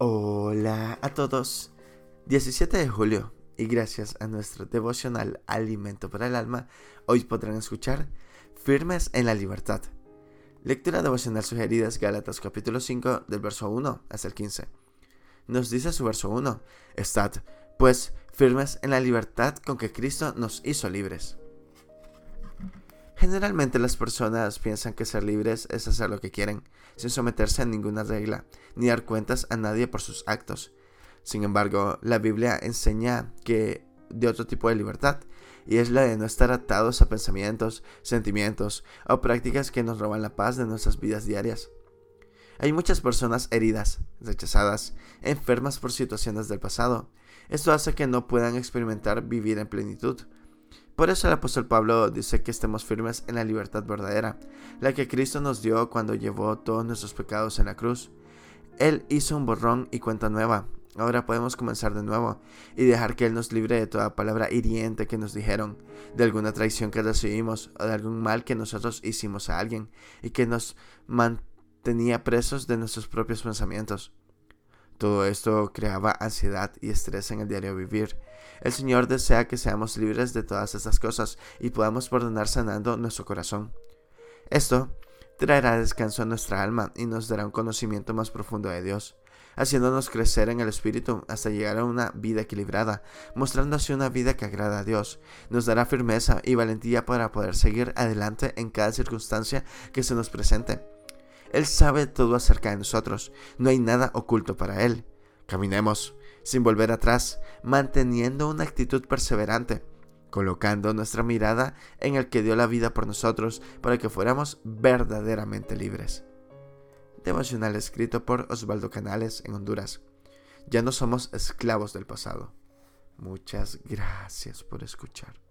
Hola a todos. 17 de julio y gracias a nuestro devocional Alimento para el Alma, hoy podrán escuchar Firmes en la Libertad. Lectura devocional sugerida es Gálatas capítulo 5 del verso 1 hasta el 15. Nos dice su verso 1, Estad, pues, firmes en la libertad con que Cristo nos hizo libres. Generalmente las personas piensan que ser libres es hacer lo que quieren, sin someterse a ninguna regla, ni dar cuentas a nadie por sus actos. Sin embargo, la Biblia enseña que de otro tipo de libertad, y es la de no estar atados a pensamientos, sentimientos o prácticas que nos roban la paz de nuestras vidas diarias. Hay muchas personas heridas, rechazadas, enfermas por situaciones del pasado. Esto hace que no puedan experimentar vivir en plenitud, por eso el apóstol Pablo dice que estemos firmes en la libertad verdadera, la que Cristo nos dio cuando llevó todos nuestros pecados en la cruz. Él hizo un borrón y cuenta nueva. Ahora podemos comenzar de nuevo y dejar que Él nos libre de toda palabra hiriente que nos dijeron, de alguna traición que recibimos o de algún mal que nosotros hicimos a alguien y que nos mantenía presos de nuestros propios pensamientos. Todo esto creaba ansiedad y estrés en el diario vivir. El Señor desea que seamos libres de todas estas cosas y podamos perdonar sanando nuestro corazón. Esto traerá descanso a nuestra alma y nos dará un conocimiento más profundo de Dios, haciéndonos crecer en el Espíritu hasta llegar a una vida equilibrada, mostrando así una vida que agrada a Dios. Nos dará firmeza y valentía para poder seguir adelante en cada circunstancia que se nos presente. Él sabe todo acerca de nosotros, no hay nada oculto para Él. Caminemos sin volver atrás, manteniendo una actitud perseverante, colocando nuestra mirada en el que dio la vida por nosotros para que fuéramos verdaderamente libres. Devocional escrito por Osvaldo Canales en Honduras. Ya no somos esclavos del pasado. Muchas gracias por escuchar.